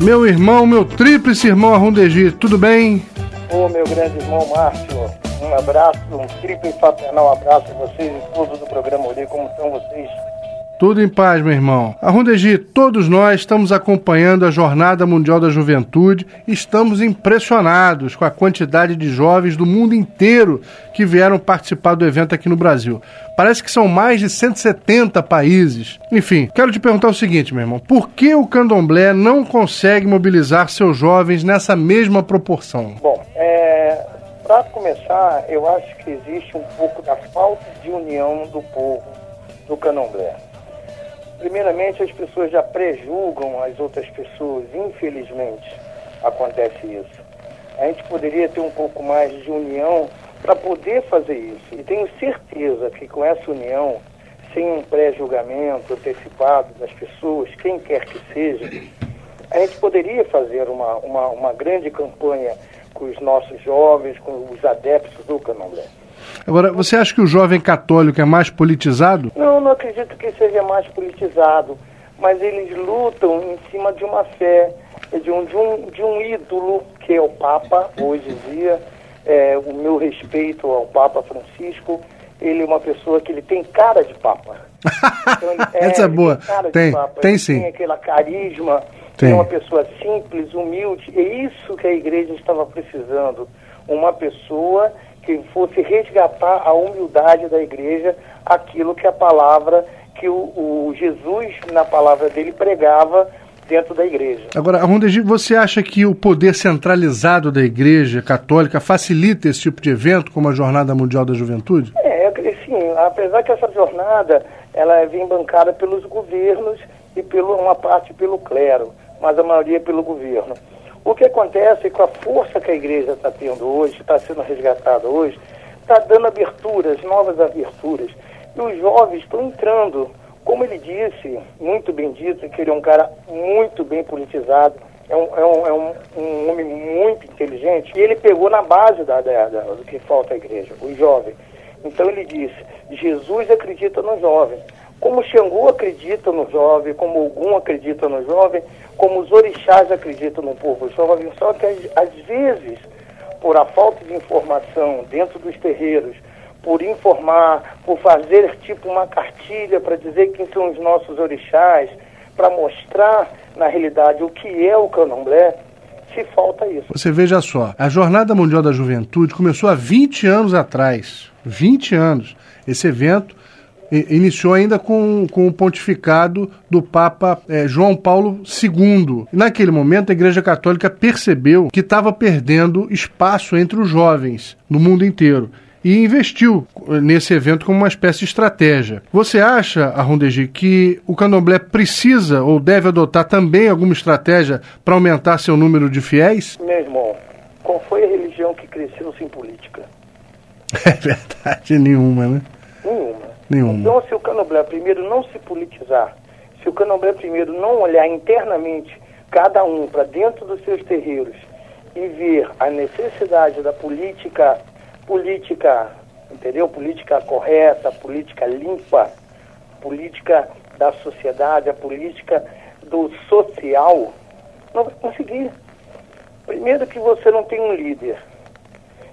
Meu irmão, meu tríplice irmão Arrundegi, tudo bem? Ô, meu grande irmão Márcio, um abraço, um tríplice fraternal abraço a vocês e todos do programa Olhei, como estão vocês? Tudo em paz, meu irmão. Arrundegi, todos nós estamos acompanhando a Jornada Mundial da Juventude e estamos impressionados com a quantidade de jovens do mundo inteiro que vieram participar do evento aqui no Brasil. Parece que são mais de 170 países. Enfim, quero te perguntar o seguinte, meu irmão: por que o candomblé não consegue mobilizar seus jovens nessa mesma proporção? Bom, é, para começar, eu acho que existe um pouco da falta de união do povo do candomblé primeiramente as pessoas já prejulgam as outras pessoas, infelizmente acontece isso. A gente poderia ter um pouco mais de união para poder fazer isso. E tenho certeza que com essa união, sem um pré-julgamento antecipado das pessoas, quem quer que seja, a gente poderia fazer uma, uma, uma grande campanha com os nossos jovens, com os adeptos do candomblé. Agora, você acha que o jovem católico é mais politizado? Não, não acredito que seja mais politizado, mas eles lutam em cima de uma fé, de um, de um, de um ídolo, que é o Papa, hoje em dia. É, o meu respeito ao Papa Francisco, ele é uma pessoa que ele tem cara de Papa. Então, ele, é, Essa é boa. Tem, tem, tem sim. Tem aquela carisma, tem. é uma pessoa simples, humilde. É isso que a igreja estava precisando. Uma pessoa que fosse resgatar a humildade da igreja, aquilo que a palavra, que o, o Jesus, na palavra dele, pregava dentro da igreja. Agora, Rondegi, você acha que o poder centralizado da igreja católica facilita esse tipo de evento, como a Jornada Mundial da Juventude? É, sim, apesar que essa jornada ela vem bancada pelos governos e pelo, uma parte pelo clero, mas a maioria pelo governo. O que acontece que a força que a igreja está tendo hoje, está sendo resgatada hoje, está dando aberturas, novas aberturas. E os jovens estão entrando. Como ele disse, muito bem dito, que ele é um cara muito bem politizado, é um, é um, é um, um homem muito inteligente, e ele pegou na base da, da, da, do que falta à igreja, os jovens. Então ele disse, Jesus acredita no jovem. Como Xangô acredita no jovem, como Ogum acredita no jovem, como os orixás acreditam no povo jovem, só que às vezes, por a falta de informação dentro dos terreiros, por informar, por fazer tipo uma cartilha para dizer quem são os nossos orixás, para mostrar na realidade o que é o candomblé, se falta isso. Você veja só, a Jornada Mundial da Juventude começou há 20 anos atrás. 20 anos. Esse evento iniciou ainda com, com o pontificado do Papa é, João Paulo II. Naquele momento, a Igreja Católica percebeu que estava perdendo espaço entre os jovens no mundo inteiro e investiu nesse evento como uma espécie de estratégia. Você acha, Arrondegi, que o candomblé precisa ou deve adotar também alguma estratégia para aumentar seu número de fiéis? Meu irmão, qual foi a religião que cresceu sem política? É verdade, nenhuma, né? Nenhuma. Nenhuma. Então, se o candomblé primeiro não se politizar, se o candomblé primeiro não olhar internamente cada um para dentro dos seus terreiros e ver a necessidade da política, política, entendeu? Política correta, política limpa, política da sociedade, a política do social, não vai conseguir. Primeiro que você não tem um líder.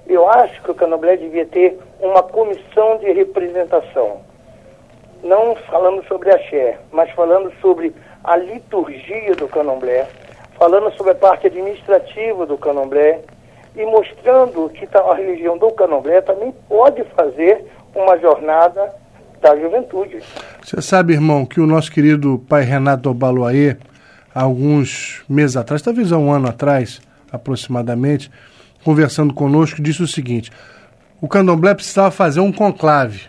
Eu acho que o Candomblé devia ter uma comissão de representação. Não falando sobre axé, mas falando sobre a liturgia do Candomblé, falando sobre a parte administrativa do Candomblé e mostrando que tá, a religião do Candomblé também pode fazer uma jornada da juventude. Você sabe, irmão, que o nosso querido pai Renato Obaloaê, alguns meses atrás, talvez há um ano atrás, aproximadamente, conversando conosco, disse o seguinte: o candomblé precisava fazer um conclave,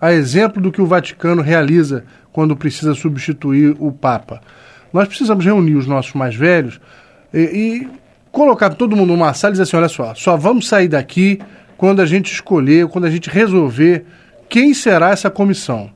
a exemplo do que o Vaticano realiza quando precisa substituir o Papa. Nós precisamos reunir os nossos mais velhos e, e colocar todo mundo numa sala e dizer assim: olha só, só vamos sair daqui quando a gente escolher, quando a gente resolver quem será essa comissão.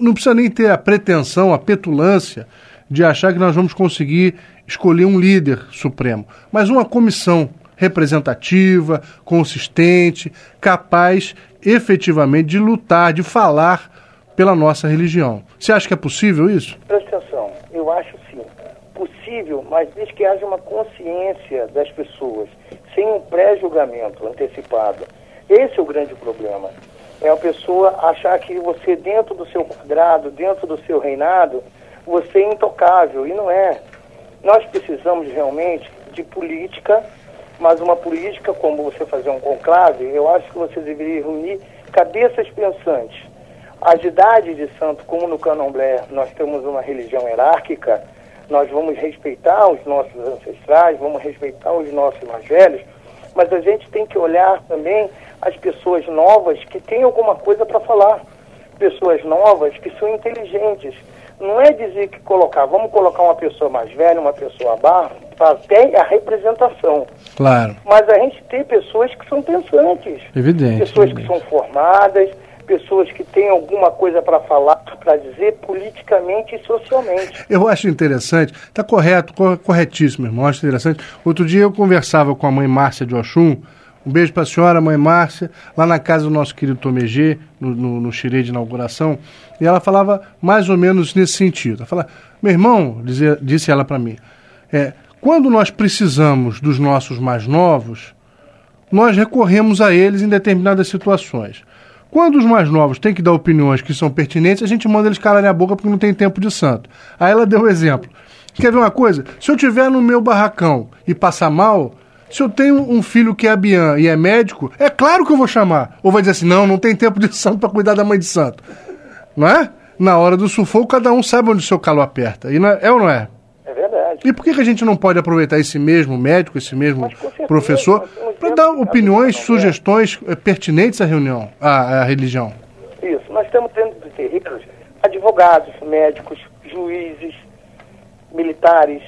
Não precisa nem ter a pretensão, a petulância de achar que nós vamos conseguir escolher um líder supremo, mas uma comissão representativa, consistente, capaz efetivamente de lutar, de falar pela nossa religião. Você acha que é possível isso? Presta atenção, eu acho sim. possível, mas desde que haja uma consciência das pessoas, sem um pré-julgamento antecipado. Esse é o grande problema. É a pessoa achar que você, dentro do seu quadrado, dentro do seu reinado, você é intocável, e não é. Nós precisamos realmente de política, mas uma política como você fazer um conclave, eu acho que você deveria reunir cabeças pensantes. As idades de santo, como no candomblé, nós temos uma religião hierárquica, nós vamos respeitar os nossos ancestrais, vamos respeitar os nossos mais velhos, mas a gente tem que olhar também as pessoas novas que têm alguma coisa para falar. Pessoas novas que são inteligentes, não é dizer que colocar, vamos colocar uma pessoa mais velha, uma pessoa barra, para ter a representação. Claro. Mas a gente tem pessoas que são pensantes. Evidente. Pessoas evidente. que são formadas, pessoas que têm alguma coisa para falar, para dizer politicamente e socialmente. Eu acho interessante, está correto, corretíssimo, irmão, acho interessante. Outro dia eu conversava com a mãe Márcia de Oxum, um beijo para a senhora, mãe Márcia, lá na casa do nosso querido Tomegê, no, no, no de inauguração, e ela falava mais ou menos nesse sentido. Ela fala, meu irmão, dizia, disse ela para mim, é, quando nós precisamos dos nossos mais novos, nós recorremos a eles em determinadas situações. Quando os mais novos têm que dar opiniões que são pertinentes, a gente manda eles calarem a boca porque não tem tempo de santo. Aí ela deu um exemplo. Quer ver uma coisa? Se eu tiver no meu barracão e passar mal, se eu tenho um filho que é Bian e é médico, é claro que eu vou chamar. Ou vai dizer assim, não, não tem tempo de santo para cuidar da mãe de santo. Não é? Na hora do sufoco, cada um sabe onde o seu calo aperta. E não é, é ou não é? É verdade. E por que, que a gente não pode aproveitar esse mesmo médico, esse mesmo certeza, professor, para dar opiniões, sugestões é. pertinentes à reunião, à, à religião? Isso. Nós estamos tendo terreiros advogados, médicos, juízes, militares,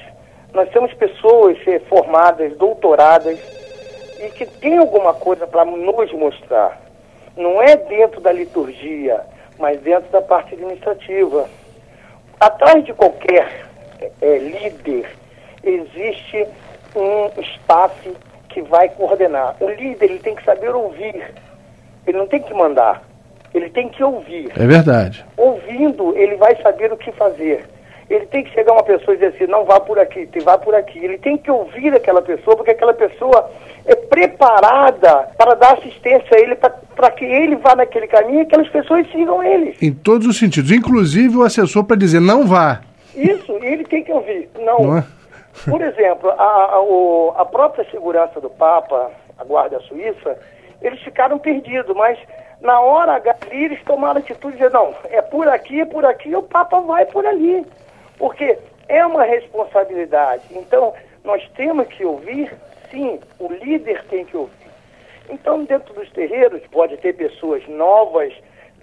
nós temos pessoas formadas, doutoradas, e que têm alguma coisa para nos mostrar. Não é dentro da liturgia, mas dentro da parte administrativa. Atrás de qualquer é, líder existe um staff que vai coordenar. O líder ele tem que saber ouvir. Ele não tem que mandar. Ele tem que ouvir. É verdade. Ouvindo, ele vai saber o que fazer ele tem que chegar uma pessoa e dizer assim, não vá por aqui, vá por aqui. Ele tem que ouvir aquela pessoa, porque aquela pessoa é preparada para dar assistência a ele, para que ele vá naquele caminho e aquelas pessoas sigam ele. Em todos os sentidos, inclusive o assessor para dizer não vá. Isso, ele tem que ouvir. Não. não é? Por exemplo, a, a, a própria segurança do Papa, a Guarda Suíça, eles ficaram perdidos, mas na hora H, eles tomaram atitude de dizer, não, é por aqui, é por aqui, o Papa vai por ali. Porque é uma responsabilidade. Então, nós temos que ouvir, sim, o líder tem que ouvir. Então, dentro dos terreiros, pode ter pessoas novas,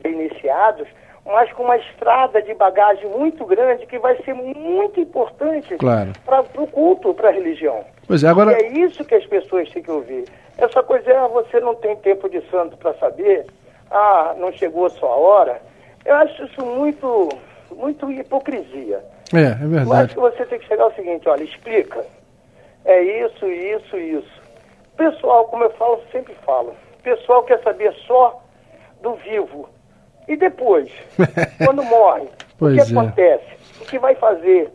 iniciados, mas com uma estrada de bagagem muito grande que vai ser muito importante claro. para o culto, para a religião. Pois é, agora... E é isso que as pessoas têm que ouvir. Essa coisa é, ah, você não tem tempo de santo para saber, ah, não chegou a sua hora. Eu acho isso muito, muito hipocrisia. É, é verdade. Eu acho que você tem que chegar ao seguinte, olha, explica. É isso, isso, isso. Pessoal, como eu falo, sempre falo, pessoal quer saber só do vivo. E depois, quando morre, o que é. acontece? O que vai fazer?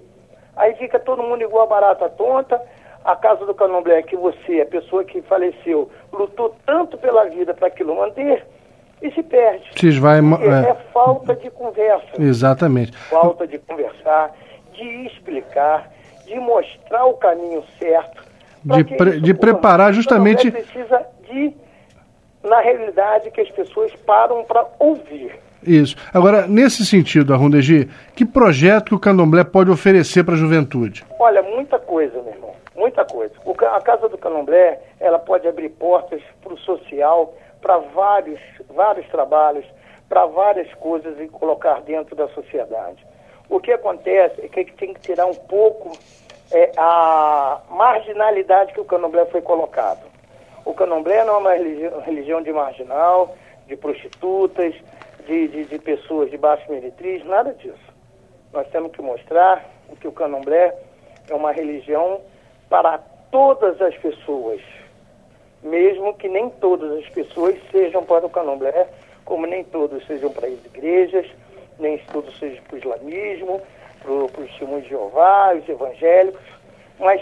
Aí fica todo mundo igual a barata tonta. A casa do candomblé que você, a pessoa que faleceu, lutou tanto pela vida para aquilo manter, e se perde. Se vai, é, é falta de conversa. Exatamente. Falta de conversar de explicar, de mostrar o caminho certo. De, pre de preparar justamente. precisa de, na realidade, que as pessoas param para ouvir. Isso. Agora, nesse sentido, Arrundegi, que projeto que o candomblé pode oferecer para a juventude? Olha, muita coisa, meu irmão. Muita coisa. O, a Casa do Candomblé, ela pode abrir portas para o social, para vários, vários trabalhos, para várias coisas e colocar dentro da sociedade. O que acontece é que tem que tirar um pouco é, a marginalidade que o candomblé foi colocado. O candomblé não é uma religião, de marginal, de prostitutas, de, de, de pessoas de baixo meretriz, nada disso. Nós temos que mostrar que o candomblé é uma religião para todas as pessoas, mesmo que nem todas as pessoas sejam para o candomblé, como nem todos sejam para as igrejas, nem tudo seja para o islamismo, para o testemunho de Jeová, os evangélicos. mas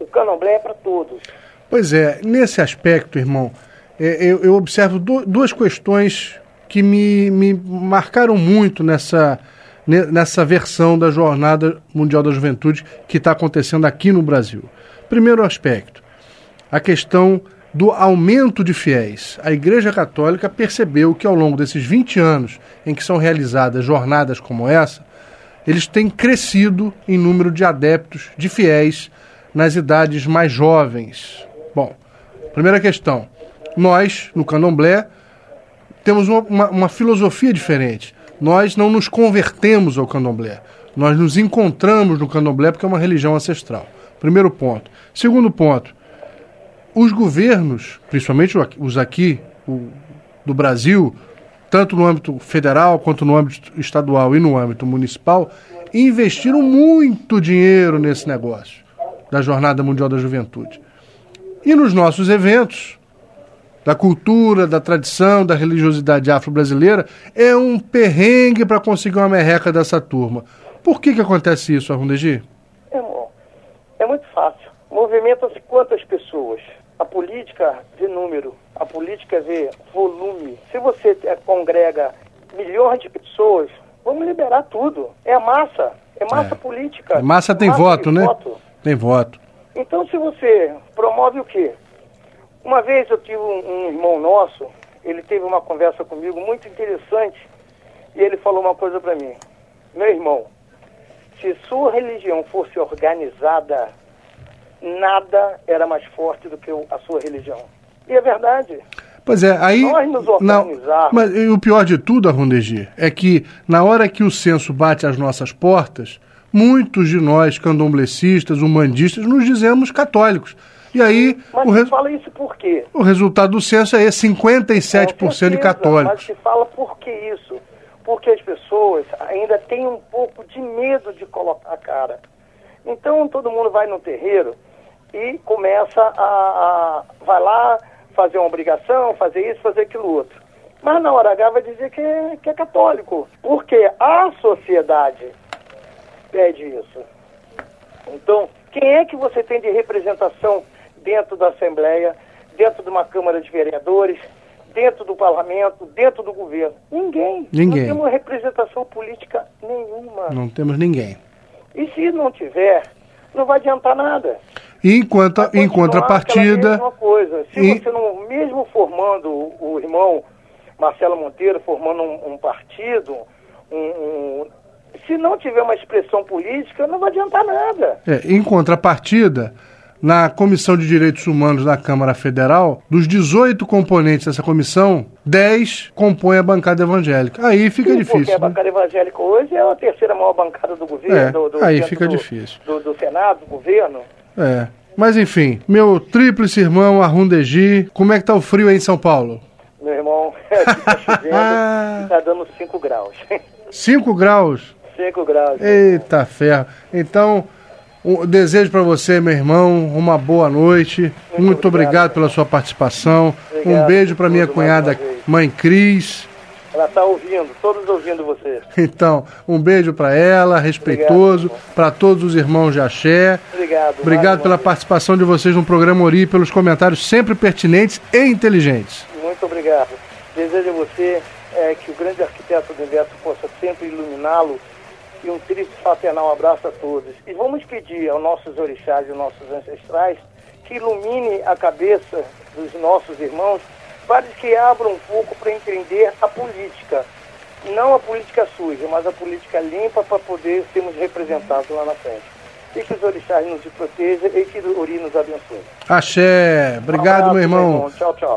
o candomblé é para todos. Pois é, nesse aspecto, irmão, é, eu, eu, observo duas questões que me, me marcaram muito nessa, nessa versão da Jornada Mundial da Juventude que está acontecendo aqui no Brasil. Primeiro aspecto, a questão do aumento de fiéis. A Igreja Católica percebeu que ao longo desses 20 anos em que são realizadas jornadas como essa, eles têm crescido em número de adeptos, de fiéis, nas idades mais jovens. Bom, primeira questão. Nós, no candomblé, temos uma, uma, uma filosofia diferente. Nós não nos convertemos ao candomblé. Nós nos encontramos no candomblé porque é uma religião ancestral. Primeiro ponto. Segundo ponto, os governos, principalmente os aqui o, do Brasil, tanto no âmbito federal quanto no âmbito estadual e no âmbito municipal, investiram muito dinheiro nesse negócio da Jornada Mundial da Juventude. E nos nossos eventos, da cultura, da tradição, da religiosidade afro-brasileira, é um perrengue para conseguir uma merreca dessa turma. Por que, que acontece isso, Arrundegi? É, é muito fácil. Movimenta-se quantas pessoas? A política vê número, a política vê volume. Se você é, congrega milhões de pessoas, vamos liberar tudo. É a massa, é massa é. política. Massa tem massa voto, né? Voto. Tem voto. Então, se você promove o quê? Uma vez eu tive um, um irmão nosso, ele teve uma conversa comigo muito interessante e ele falou uma coisa para mim. Meu irmão, se sua religião fosse organizada, nada era mais forte do que a sua religião. E é verdade. Pois é, aí. Nós nos organizarmos. Mas o pior de tudo, Arrondegi, é que na hora que o censo bate às nossas portas, muitos de nós, candomblecistas, humanistas, nos dizemos católicos. E aí. Mas o res... fala isso por quê? O resultado do censo é 57% certeza, de católicos. Mas se fala por que isso? Porque as pessoas ainda têm um pouco de medo de colocar a cara. Então todo mundo vai no terreiro e começa a, a. vai lá fazer uma obrigação, fazer isso, fazer aquilo outro. Mas na hora H vai dizer que é, que é católico. Porque a sociedade pede isso. Então, quem é que você tem de representação dentro da Assembleia, dentro de uma Câmara de Vereadores, dentro do Parlamento, dentro do governo? Ninguém. Ninguém. Não temos representação política nenhuma. Não temos ninguém. E se não tiver, não vai adiantar nada. E enquanto, em contrapartida. Mesma coisa. Se e... você não, mesmo formando o irmão Marcelo Monteiro, formando um, um partido, um, um, se não tiver uma expressão política, não vai adiantar nada. É, em contrapartida, na Comissão de Direitos Humanos da Câmara Federal, dos 18 componentes dessa comissão, 10 compõem a bancada evangélica. Aí fica Sim, difícil. Porque a né? bancada evangélica hoje é a terceira maior bancada do governo. É, do, do aí fica do, difícil. Do, do, Senado, do governo. É. Mas enfim, meu tríplice irmão Arrundegi, como é que tá o frio aí em São Paulo? Meu irmão, aqui tá chovendo e tá dando 5 graus. 5 graus? 5 graus. Eita ferro. Então, um, desejo para você, meu irmão, uma boa noite. Muito, Muito obrigado, obrigado pela sua participação. Obrigado, um beijo para minha cunhada, mãe Cris. Ela está ouvindo, todos ouvindo você. Então, um beijo para ela, respeitoso, para todos os irmãos de Axé. Obrigado. Obrigado pela participação de vocês no programa Ori, pelos comentários sempre pertinentes e inteligentes. Muito obrigado. Desejo a você é, que o grande arquiteto do universo possa sempre iluminá-lo e um triste fraternal abraço a todos. E vamos pedir aos nossos orixás e aos nossos ancestrais que ilumine a cabeça dos nossos irmãos para que abram um pouco para entender a política. Não a política suja, mas a política limpa para poder sermos representados lá na frente. E que os orixás nos protejam e que o Ori nos abençoe. Axé. Obrigado, um abraço. Meu irmão. Tchau, tchau.